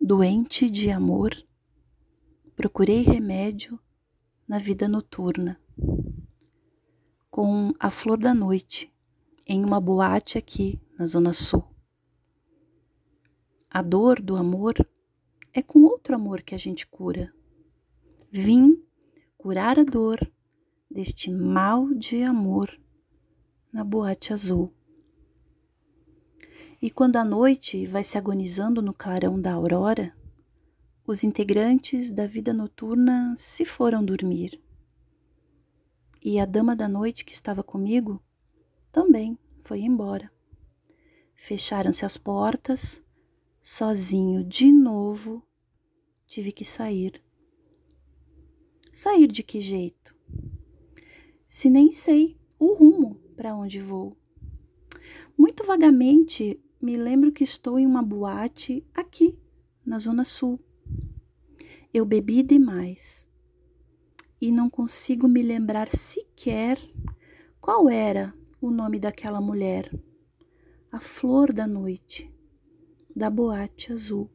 doente de amor, procurei remédio na vida noturna. Com a flor da noite, em uma boate aqui na Zona Sul. A dor do amor é com outro amor que a gente cura. Vim curar a dor deste mal de amor na boate azul. E quando a noite vai se agonizando no clarão da aurora, os integrantes da vida noturna se foram dormir. E a dama da noite que estava comigo também foi embora. Fecharam-se as portas, sozinho de novo, tive que sair. Sair de que jeito? Se nem sei o rumo para onde vou. Muito vagamente me lembro que estou em uma boate aqui, na Zona Sul. Eu bebi demais e não consigo me lembrar sequer qual era o nome daquela mulher, a flor da noite, da boate azul.